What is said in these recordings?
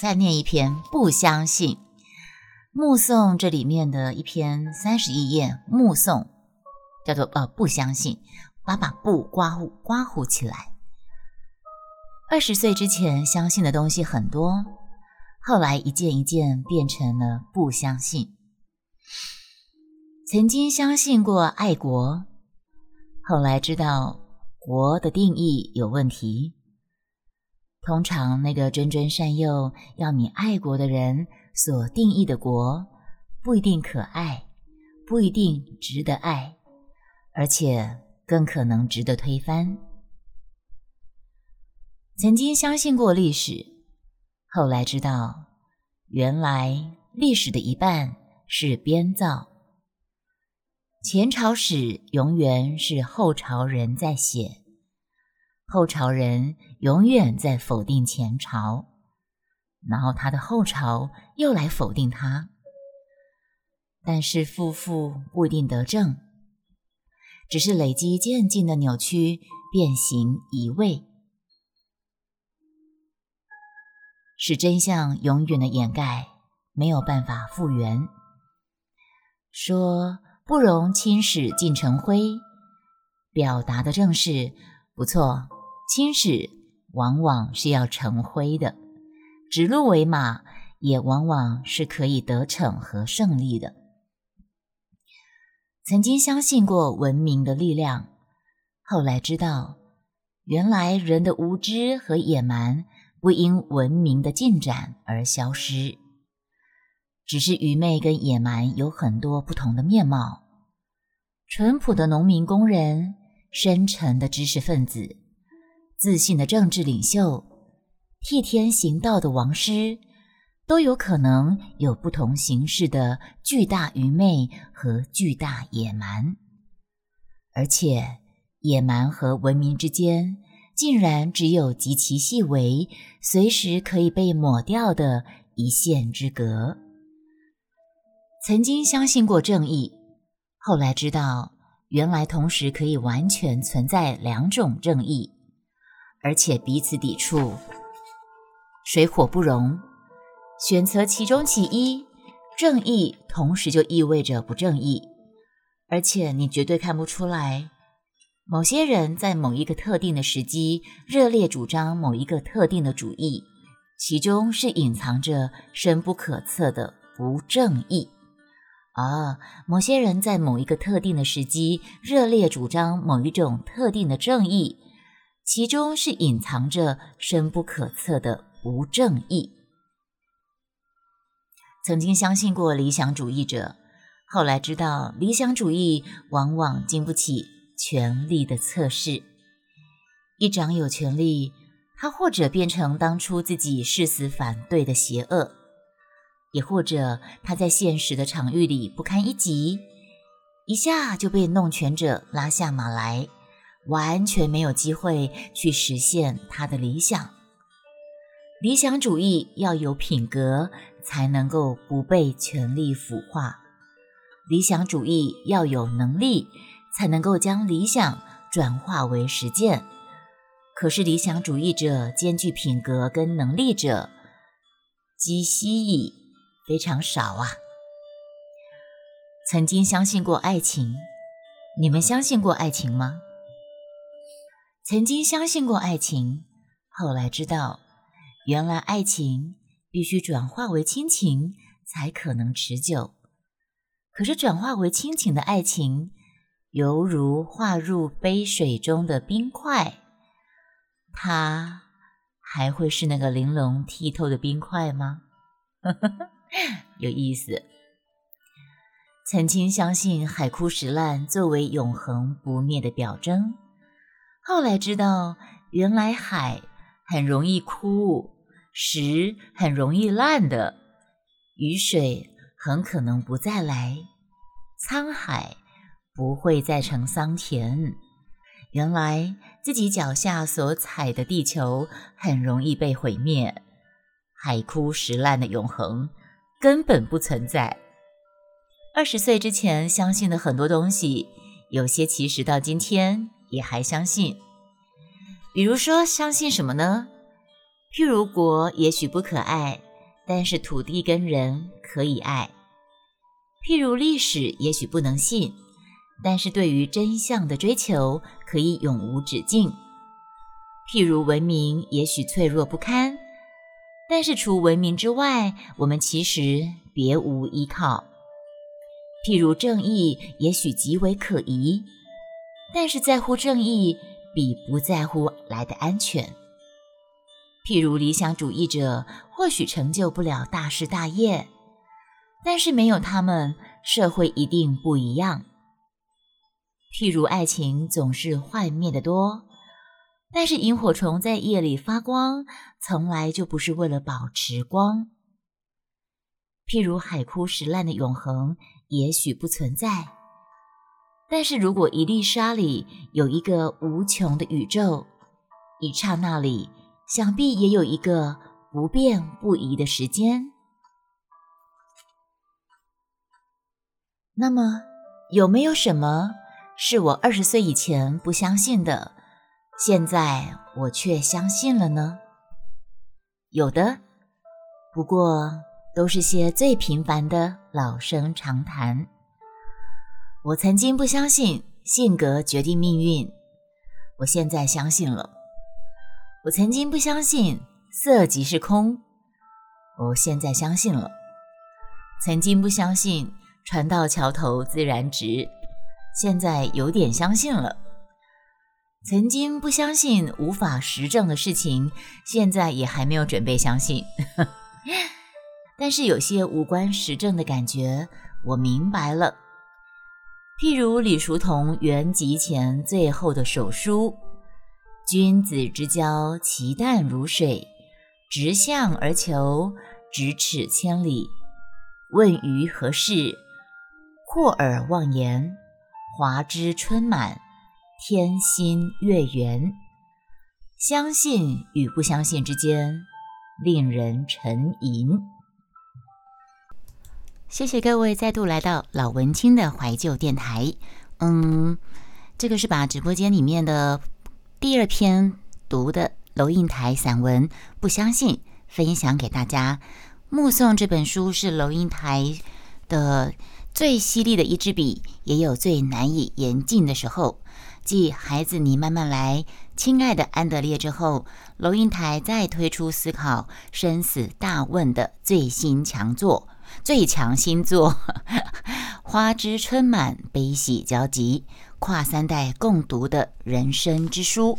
再念一篇《不相信》，目送这里面的一篇三十一页，目送叫做呃不相信，把把不刮胡刮胡起来。二十岁之前相信的东西很多，后来一件一件变成了不相信。曾经相信过爱国，后来知道国的定义有问题。通常，那个谆谆善诱要你爱国的人所定义的国，不一定可爱，不一定值得爱，而且更可能值得推翻。曾经相信过历史，后来知道，原来历史的一半是编造。前朝史永远是后朝人在写。后朝人永远在否定前朝，然后他的后朝又来否定他。但是负负不一定得正，只是累积渐进的扭曲、变形、移位，使真相永远的掩盖，没有办法复原。说不容轻史尽成灰，表达的正是不错。青史往往是要成灰的，指鹿为马也往往是可以得逞和胜利的。曾经相信过文明的力量，后来知道，原来人的无知和野蛮不因文明的进展而消失，只是愚昧跟野蛮有很多不同的面貌。淳朴的农民工人，深沉的知识分子。自信的政治领袖，替天行道的王师，都有可能有不同形式的巨大愚昧和巨大野蛮，而且野蛮和文明之间，竟然只有极其细微、随时可以被抹掉的一线之隔。曾经相信过正义，后来知道，原来同时可以完全存在两种正义。而且彼此抵触，水火不容。选择其中其一，正义同时就意味着不正义。而且你绝对看不出来，某些人在某一个特定的时机热烈主张某一个特定的主义，其中是隐藏着深不可测的不正义。啊，某些人在某一个特定的时机热烈主张某一种特定的正义。其中是隐藏着深不可测的不正义。曾经相信过理想主义者，后来知道理想主义往往经不起权力的测试。一掌有权力，他或者变成当初自己誓死反对的邪恶，也或者他在现实的场域里不堪一击，一下就被弄权者拉下马来。完全没有机会去实现他的理想。理想主义要有品格，才能够不被权力腐化；理想主义要有能力，才能够将理想转化为实践。可是，理想主义者兼具品格跟能力者，极稀矣，非常少啊。曾经相信过爱情，你们相信过爱情吗？曾经相信过爱情，后来知道，原来爱情必须转化为亲情才可能持久。可是转化为亲情的爱情，犹如化入杯水中的冰块，它还会是那个玲珑剔透的冰块吗？有意思。曾经相信海枯石烂作为永恒不灭的表征。后来知道，原来海很容易枯，石很容易烂的，雨水很可能不再来，沧海不会再成桑田。原来自己脚下所踩的地球很容易被毁灭，海枯石烂的永恒根本不存在。二十岁之前相信的很多东西，有些其实到今天。也还相信，比如说相信什么呢？譬如国也许不可爱，但是土地跟人可以爱。譬如历史也许不能信，但是对于真相的追求可以永无止境。譬如文明也许脆弱不堪，但是除文明之外，我们其实别无依靠。譬如正义也许极为可疑，但是在乎正义比不在乎来的安全。譬如理想主义者或许成就不了大事大业，但是没有他们，社会一定不一样。譬如爱情总是幻灭的多，但是萤火虫在夜里发光，从来就不是为了保持光。譬如海枯石烂的永恒也许不存在，但是如果一粒沙里有一个无穷的宇宙，一刹那里。想必也有一个不变不移的时间。那么，有没有什么是我二十岁以前不相信的，现在我却相信了呢？有的，不过都是些最平凡的老生常谈。我曾经不相信性格决定命运，我现在相信了。我曾经不相信色即是空，我现在相信了；曾经不相信船到桥头自然直，现在有点相信了；曾经不相信无法实证的事情，现在也还没有准备相信。但是有些无关实证的感觉，我明白了。譬如李叔同圆寂前最后的手书。君子之交，其淡如水；直向而求，咫尺千里。问于何事？阔而忘言。华枝春满，天心月圆。相信与不相信之间，令人沉吟。谢谢各位再度来到老文青的怀旧电台。嗯，这个是把直播间里面的。第二篇读的楼应台散文《不相信》，分享给大家。目送这本书是楼应台的最犀利的一支笔，也有最难以言尽的时候。继《孩子，你慢慢来》《亲爱的安德烈》之后，龙应台再推出思考生死大问的最新强作、最强新作《花枝春满，悲喜交集》。跨三代共读的人生之书，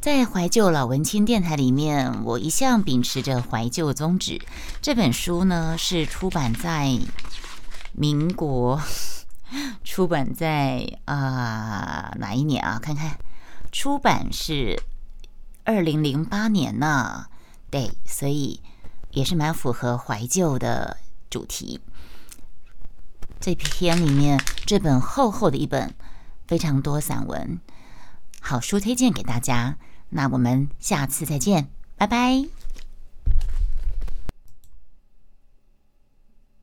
在怀旧老文青电台里面，我一向秉持着怀旧宗旨。这本书呢是出版在民国，出版在啊哪一年啊？看看，出版是二零零八年呢。对，所以也是蛮符合怀旧的主题。这篇里面这本厚厚的一本，非常多散文，好书推荐给大家。那我们下次再见，拜拜。